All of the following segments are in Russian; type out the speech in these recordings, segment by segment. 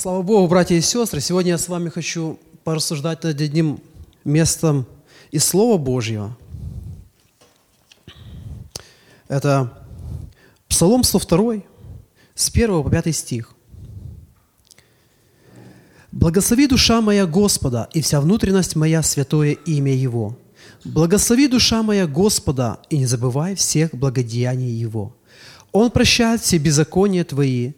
Слава Богу, братья и сестры, сегодня я с вами хочу порассуждать над одним местом из Слова Божьего. Это Псалом 102, с 1 по 5 стих. «Благослови душа моя Господа, и вся внутренность моя святое имя Его. Благослови душа моя Господа, и не забывай всех благодеяний Его. Он прощает все беззакония твои,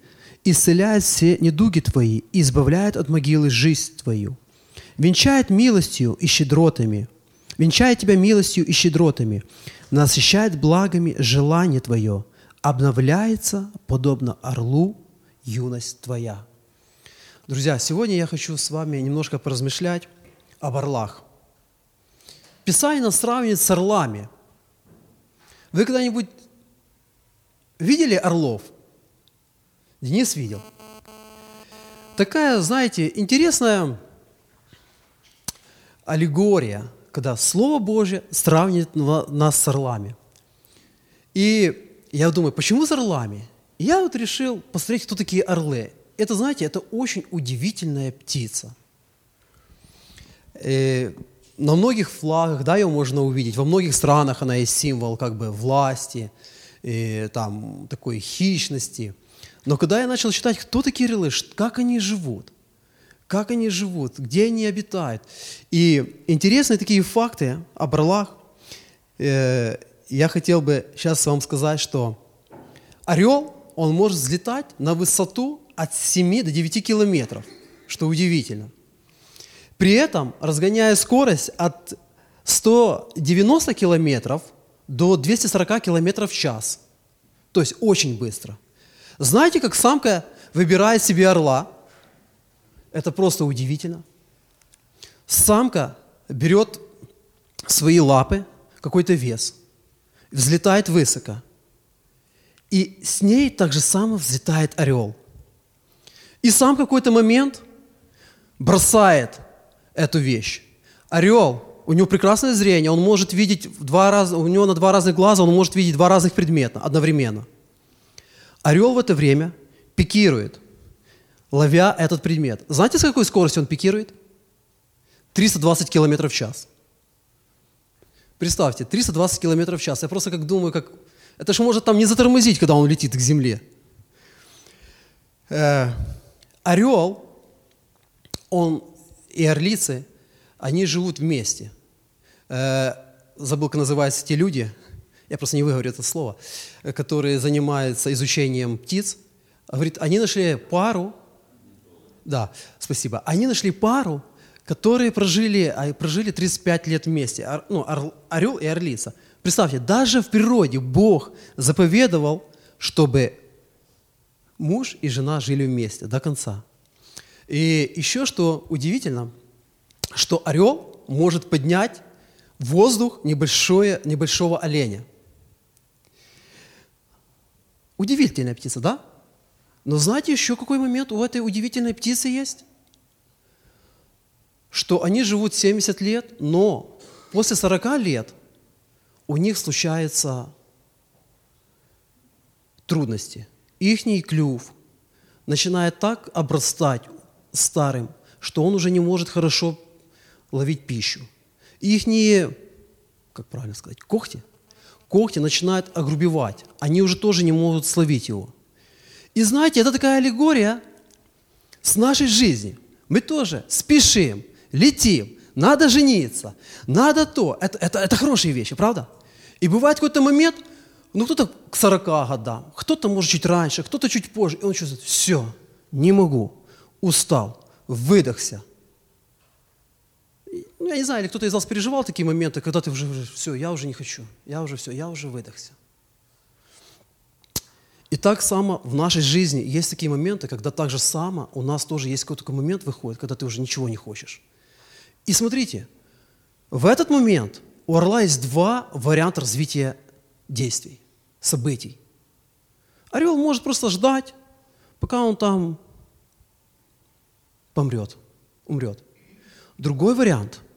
исцеляет все недуги твои избавляет от могилы жизнь твою. Венчает милостью и щедротами, венчает тебя милостью и щедротами, насыщает благами желание твое, обновляется, подобно орлу, юность твоя». Друзья, сегодня я хочу с вами немножко поразмышлять об орлах. Писание нас сравнивает с орлами. Вы когда-нибудь видели орлов? Денис видел. Такая, знаете, интересная аллегория, когда Слово Божье сравнивает нас с орлами. И я думаю, почему с орлами? я вот решил посмотреть, кто такие орлы. Это, знаете, это очень удивительная птица. И э, на многих флагах, да, ее можно увидеть, во многих странах она есть символ как бы власти, и, там, такой хищности. Но когда я начал читать, кто такие орлы, как они живут, как они живут, где они обитают. И интересные такие факты об орлах. Э, я хотел бы сейчас вам сказать, что орел, он может взлетать на высоту от 7 до 9 километров, что удивительно. При этом, разгоняя скорость от 190 километров до 240 километров в час. То есть очень быстро – знаете, как самка выбирает себе орла? Это просто удивительно. Самка берет свои лапы, какой-то вес, взлетает высоко. И с ней так же само взлетает орел. И сам какой-то момент бросает эту вещь. Орел, у него прекрасное зрение, он может видеть два раза, у него на два разных глаза, он может видеть два разных предмета одновременно – Орел в это время пикирует, ловя этот предмет. Знаете, с какой скоростью он пикирует? 320 км в час. Представьте, 320 км в час. Я просто как думаю, как... Это же может там не затормозить, когда он летит к земле. Э, орел, он и орлицы, они живут вместе. Э, забыл, как называются те люди, я просто не выговорю это слово, э, которые занимаются изучением птиц, говорит, они нашли пару, да, спасибо, они нашли пару, которые прожили, а, прожили 35 лет вместе, ну, орел и орлица. Представьте, даже в природе Бог заповедовал, чтобы муж и жена жили вместе до конца. И еще что удивительно, что орел может поднять в воздух небольшое, небольшого оленя. Удивительная птица, да? Но знаете еще какой момент у этой удивительной птицы есть? Что они живут 70 лет, но после 40 лет у них случаются трудности. Ихний клюв начинает так обрастать старым, что он уже не может хорошо ловить пищу. Ихние, как правильно сказать, когти когти начинают огрубевать. Они уже тоже не могут словить его. И знаете, это такая аллегория с нашей жизни. Мы тоже спешим, летим, надо жениться, надо то. Это, это, это хорошие вещи, правда? И бывает какой-то момент, ну кто-то к 40 годам, кто-то может чуть раньше, кто-то чуть позже, и он чувствует, все, не могу, устал, выдохся, ну, я не знаю, или кто-то из вас переживал такие моменты, когда ты уже, уже все, я уже не хочу, я уже все, я уже выдохся. И так само в нашей жизни есть такие моменты, когда так же само у нас тоже есть какой-то такой момент выходит, когда ты уже ничего не хочешь. И смотрите, в этот момент у орла есть два варианта развития действий, событий. Орел может просто ждать, пока он там помрет, умрет. Другой вариант –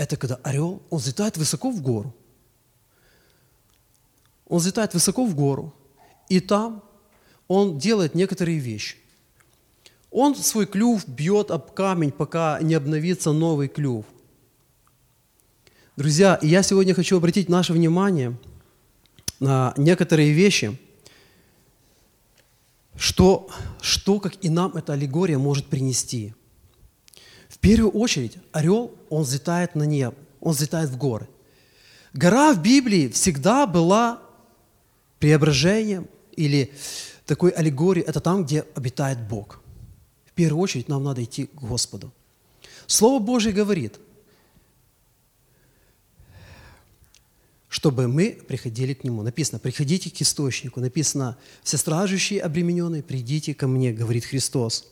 это когда орел, он взлетает высоко в гору. Он взлетает высоко в гору, и там он делает некоторые вещи. Он свой клюв бьет об камень, пока не обновится новый клюв. Друзья, я сегодня хочу обратить наше внимание на некоторые вещи, что, что как и нам эта аллегория может принести. Первую очередь, орел, он взлетает на небо, он взлетает в горы. Гора в Библии всегда была преображением или такой аллегорией, это там, где обитает Бог. В первую очередь нам надо идти к Господу. Слово Божье говорит, чтобы мы приходили к Нему. Написано, приходите к источнику. Написано, все стражущие обремененные, придите ко мне, говорит Христос.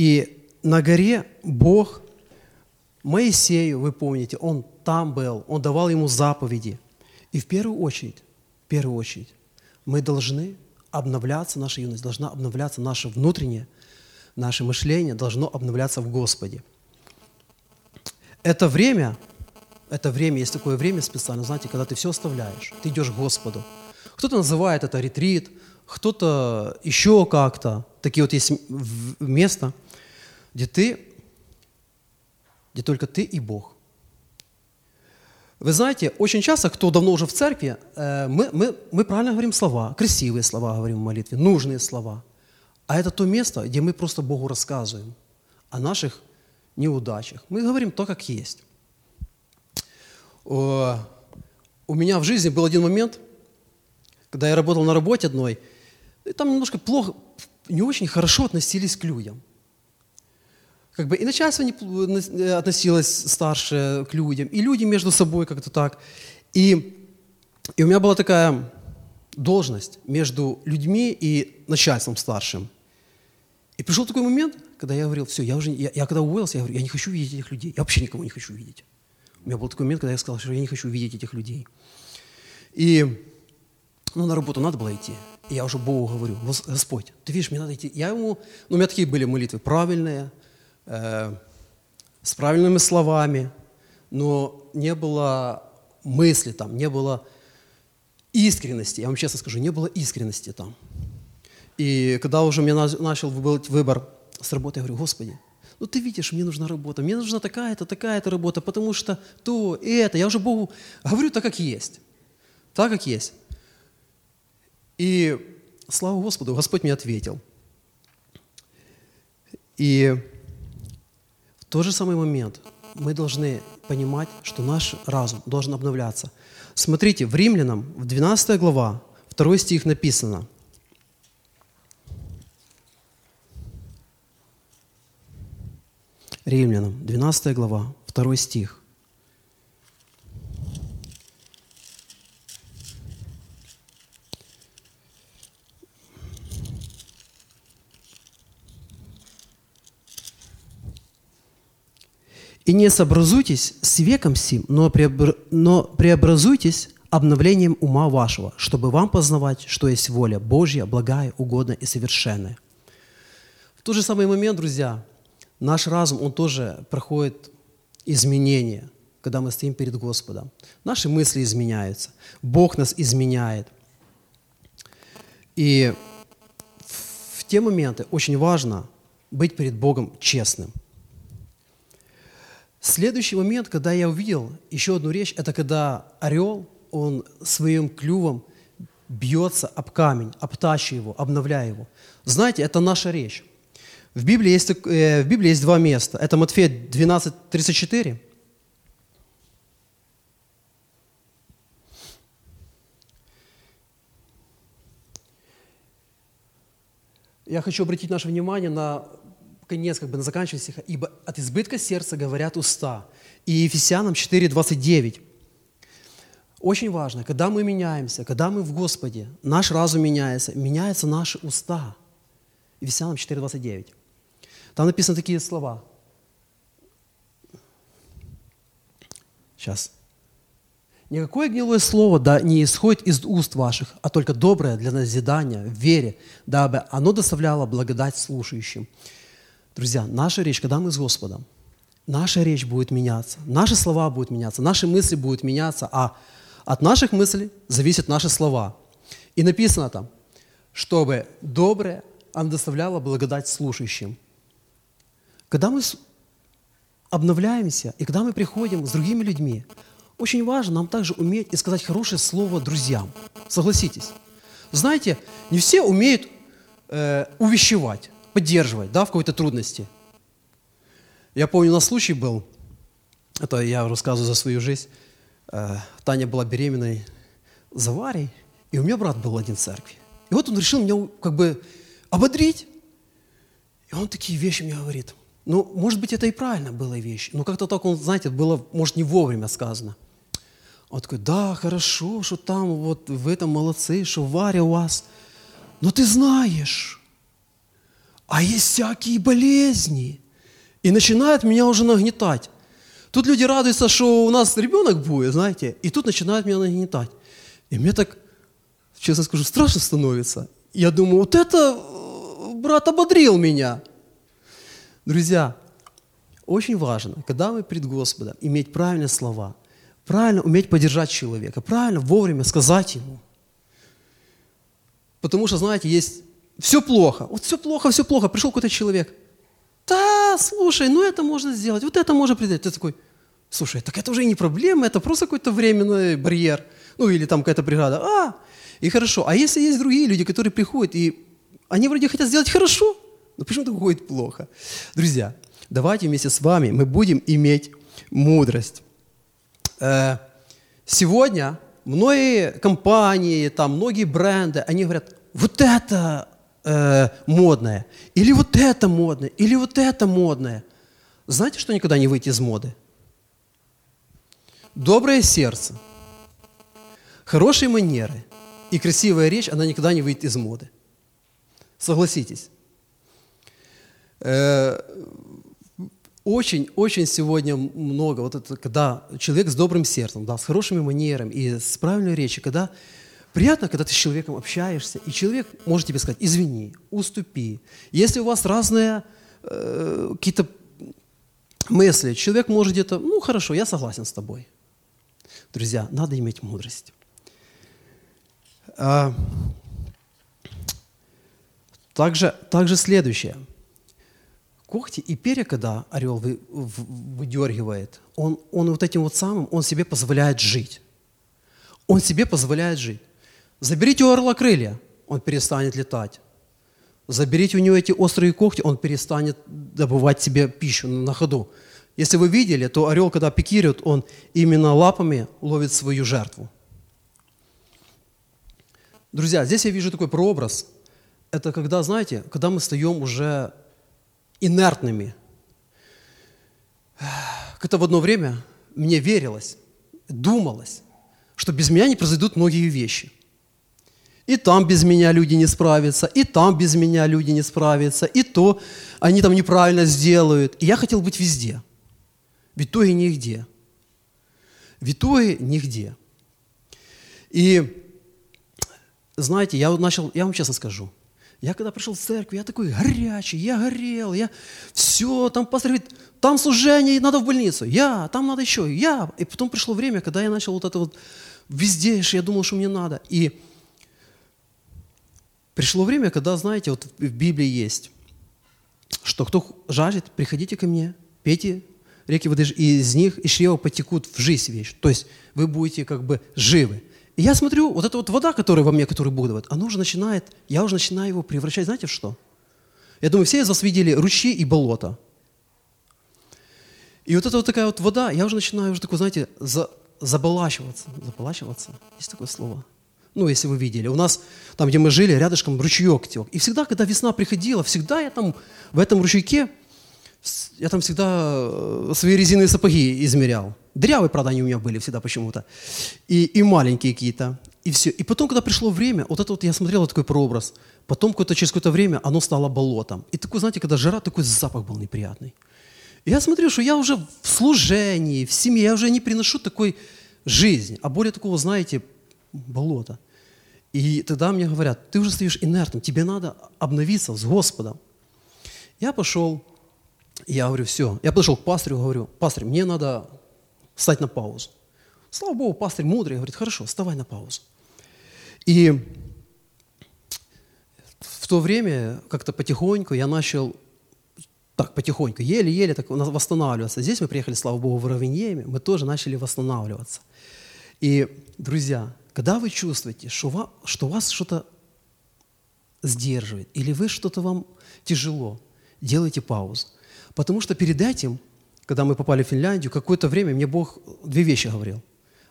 И на горе Бог Моисею, вы помните, он там был, он давал ему заповеди. И в первую очередь, в первую очередь, мы должны обновляться, наша юность должна обновляться, наше внутреннее, наше мышление должно обновляться в Господе. Это время, это время, есть такое время специально, знаете, когда ты все оставляешь, ты идешь к Господу. Кто-то называет это ретрит, кто-то еще как-то. Такие вот есть места, где ты где только ты и Бог. Вы знаете, очень часто, кто давно уже в церкви, э, мы, мы, мы правильно говорим слова, красивые слова говорим в молитве, нужные слова. А это то место, где мы просто Богу рассказываем о наших неудачах. Мы говорим то, как есть. У меня в жизни был один момент, когда я работал на работе одной, и там немножко плохо, не очень хорошо относились к людям. Как бы и начальство не э, относилось старше к людям, и люди между собой как-то так. И, и у меня была такая должность между людьми и начальством старшим. И пришел такой момент, когда я говорил, все, я уже, я, я когда уволился, я говорю, я не хочу видеть этих людей, я вообще никого не хочу видеть. У меня был такой момент, когда я сказал, что я не хочу видеть этих людей. И ну, на работу надо было идти. И я уже Богу говорю, Господь, ты видишь, мне надо идти. Я ему, ну, у меня такие были молитвы правильные, э, с правильными словами, но не было мысли там, не было искренности. Я вам честно скажу, не было искренности там. И когда уже мне начал быть выбор с работы, я говорю, Господи, ну ты видишь, мне нужна работа, мне нужна такая-то, такая-то работа, потому что то это. Я уже Богу говорю так, как есть. Так, как есть. И слава Господу, Господь мне ответил. И тот же самый момент мы должны понимать, что наш разум должен обновляться. Смотрите, в Римлянам, в 12 глава, 2 стих написано. Римлянам, 12 глава, 2 стих. И не сообразуйтесь с веком сим, но, преобр... но преобразуйтесь обновлением ума вашего, чтобы вам познавать, что есть воля Божья, благая, угодная и совершенная. В тот же самый момент, друзья, наш разум, он тоже проходит изменения, когда мы стоим перед Господом. Наши мысли изменяются, Бог нас изменяет. И в те моменты очень важно быть перед Богом честным – Следующий момент, когда я увидел еще одну речь, это когда орел, он своим клювом бьется об камень, обтачивая его, обновляя его. Знаете, это наша речь. В Библии есть, э, в Библии есть два места. Это Матфея 12, 34. Я хочу обратить наше внимание на конец, как бы на заканчивание стиха, «Ибо от избытка сердца говорят уста». И Ефесянам 4,29. Очень важно, когда мы меняемся, когда мы в Господе, наш разум меняется, меняются наши уста. Ефесянам 4,29. Там написаны такие слова. Сейчас. Никакое гнилое слово да, не исходит из уст ваших, а только доброе для назидания в вере, дабы оно доставляло благодать слушающим. Друзья, наша речь, когда мы с Господом, наша речь будет меняться, наши слова будут меняться, наши мысли будут меняться, а от наших мыслей зависят наши слова. И написано там, чтобы доброе оно доставляло благодать слушающим. Когда мы обновляемся, и когда мы приходим с другими людьми, очень важно нам также уметь и сказать хорошее слово друзьям. Согласитесь. Знаете, не все умеют э, увещевать, поддерживать да, в какой-то трудности. Я помню, на случай был, это я рассказываю за свою жизнь, э, Таня была беременной за Варей, и у меня брат был один в церкви. И вот он решил меня как бы ободрить. И он такие вещи мне говорит. Ну, может быть, это и правильно было вещь. Но как-то так он, знаете, было, может, не вовремя сказано. Он такой, да, хорошо, что там вот в этом молодцы, что Варя у вас. Но ты знаешь, а есть всякие болезни. И начинает меня уже нагнетать. Тут люди радуются, что у нас ребенок будет, знаете, и тут начинают меня нагнетать. И мне так, честно скажу, страшно становится. Я думаю, вот это э, брат ободрил меня. Друзья, очень важно, когда мы пред Господом, иметь правильные слова, правильно уметь поддержать человека, правильно вовремя сказать ему. Потому что, знаете, есть все плохо. Вот все плохо, все плохо. Пришел какой-то человек. Да, слушай, ну это можно сделать, вот это можно придать. Ты такой, слушай, так это уже и не проблема, это просто какой-то временный барьер. Ну или там какая-то преграда. А, и хорошо. А если есть другие люди, которые приходят, и они вроде хотят сделать хорошо, но почему-то выходит плохо. Друзья, давайте вместе с вами мы будем иметь мудрость. Э, сегодня многие компании, там, многие бренды, они говорят, вот это э, модное, или вот это модное, или вот это модное. Знаете, что никогда не выйти из моды? Доброе сердце, хорошие манеры и красивая речь, она никогда не выйдет из моды. Согласитесь. Очень-очень э, сегодня много, вот это, когда человек с добрым сердцем, да, с хорошими манерами и с правильной речью, когда приятно, когда ты с человеком общаешься, и человек может тебе сказать, извини, уступи. Если у вас разные э, какие-то мысли, человек может где-то, ну хорошо, я согласен с тобой. Друзья, надо иметь мудрость. А, также, также следующее – когти и перья, когда орел вы, выдергивает, он, он вот этим вот самым, он себе позволяет жить. Он себе позволяет жить. Заберите у орла крылья, он перестанет летать. Заберите у него эти острые когти, он перестанет добывать себе пищу на ходу. Если вы видели, то орел, когда пикирует, он именно лапами ловит свою жертву. Друзья, здесь я вижу такой прообраз. Это когда, знаете, когда мы встаем уже инертными. Как-то в одно время мне верилось, думалось, что без меня не произойдут многие вещи. И там без меня люди не справятся, и там без меня люди не справятся, и то они там неправильно сделают. И я хотел быть везде. В итоге нигде. В итоге нигде. И знаете, я начал, я вам честно скажу, я когда пришел в церковь, я такой горячий, я горел, я все, там пастор говорит, там служение, надо в больницу, я, там надо еще, я. И потом пришло время, когда я начал вот это вот везде, я думал, что мне надо. И пришло время, когда, знаете, вот в Библии есть, что кто жаждет, приходите ко мне, пейте реки воды, и из них из чрева потекут в жизнь вещь. То есть вы будете как бы живы. И я смотрю, вот эта вот вода, которая во мне, которую Бог дает, она уже начинает, я уже начинаю его превращать, знаете, в что? Я думаю, все из вас видели ручьи и болота. И вот эта вот такая вот вода, я уже начинаю уже такой, знаете, за, заболачиваться. Заболачиваться? Есть такое слово? Ну, если вы видели. У нас, там, где мы жили, рядышком ручеек тек. И всегда, когда весна приходила, всегда я там в этом ручейке, я там всегда э, свои резиновые сапоги измерял. Дырявые, правда, они у меня были всегда почему-то. И, и маленькие какие-то. И все. И потом, когда пришло время, вот это вот я смотрел такой прообраз. Потом какое-то, через какое-то время оно стало болотом. И такой, знаете, когда жара, такой запах был неприятный. И я смотрю, что я уже в служении, в семье, я уже не приношу такой жизни, а более такого, знаете, болота. И тогда мне говорят, ты уже стоишь инертным, тебе надо обновиться с Господом. Я пошел, я говорю, все. Я подошел к пастырю, говорю, пастырь, мне надо встать на паузу. Слава Богу, пастырь мудрый, говорит, хорошо, вставай на паузу. И то время как-то потихоньку я начал, так, потихоньку, еле-еле так восстанавливаться. Здесь мы приехали, слава Богу, в Равеньеме, мы тоже начали восстанавливаться. И, друзья, когда вы чувствуете, что, вас, что вас что-то сдерживает, или вы что-то вам тяжело, делайте паузу. Потому что перед этим, когда мы попали в Финляндию, какое-то время мне Бог две вещи говорил.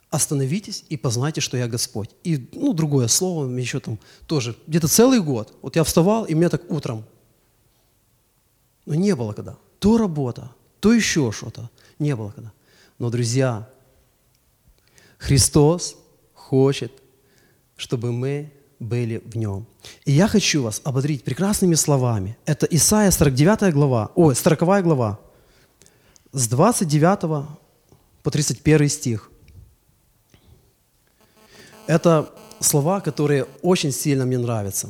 Остановитесь и познайте, что я Господь. И, ну, другое слово, еще там тоже, где-то целый год. Вот я вставал, и мне так утром. Но не было когда. То работа, то еще что-то. Не было когда. Но, друзья, Христос хочет, чтобы мы были в нем. И я хочу вас ободрить прекрасными словами. Это Исаия 49 глава, ой, 40 глава, с 29 по 31 стих. Это слова, которые очень сильно мне нравятся.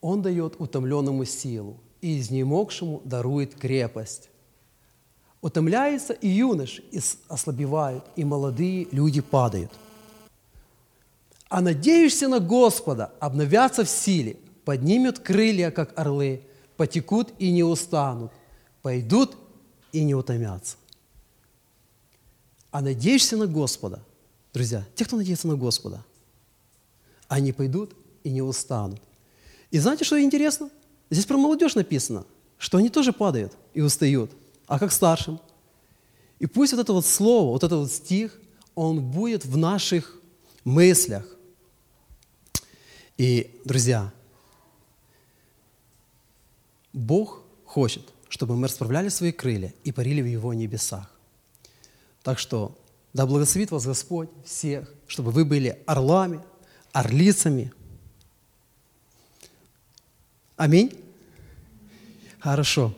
Он дает утомленному силу, и изнемогшему дарует крепость. Утомляется и юнош, и ослабевают, и молодые люди падают – а надеешься на Господа, обновятся в силе, поднимут крылья, как орлы, потекут и не устанут, пойдут и не утомятся. А надеешься на Господа, друзья, те, кто надеется на Господа, они пойдут и не устанут. И знаете, что интересно? Здесь про молодежь написано, что они тоже падают и устают, а как старшим. И пусть вот это вот слово, вот этот вот стих, он будет в наших мыслях, и, друзья, Бог хочет, чтобы мы расправляли свои крылья и парили в Его небесах. Так что да благословит вас Господь всех, чтобы вы были орлами, орлицами. Аминь. Хорошо.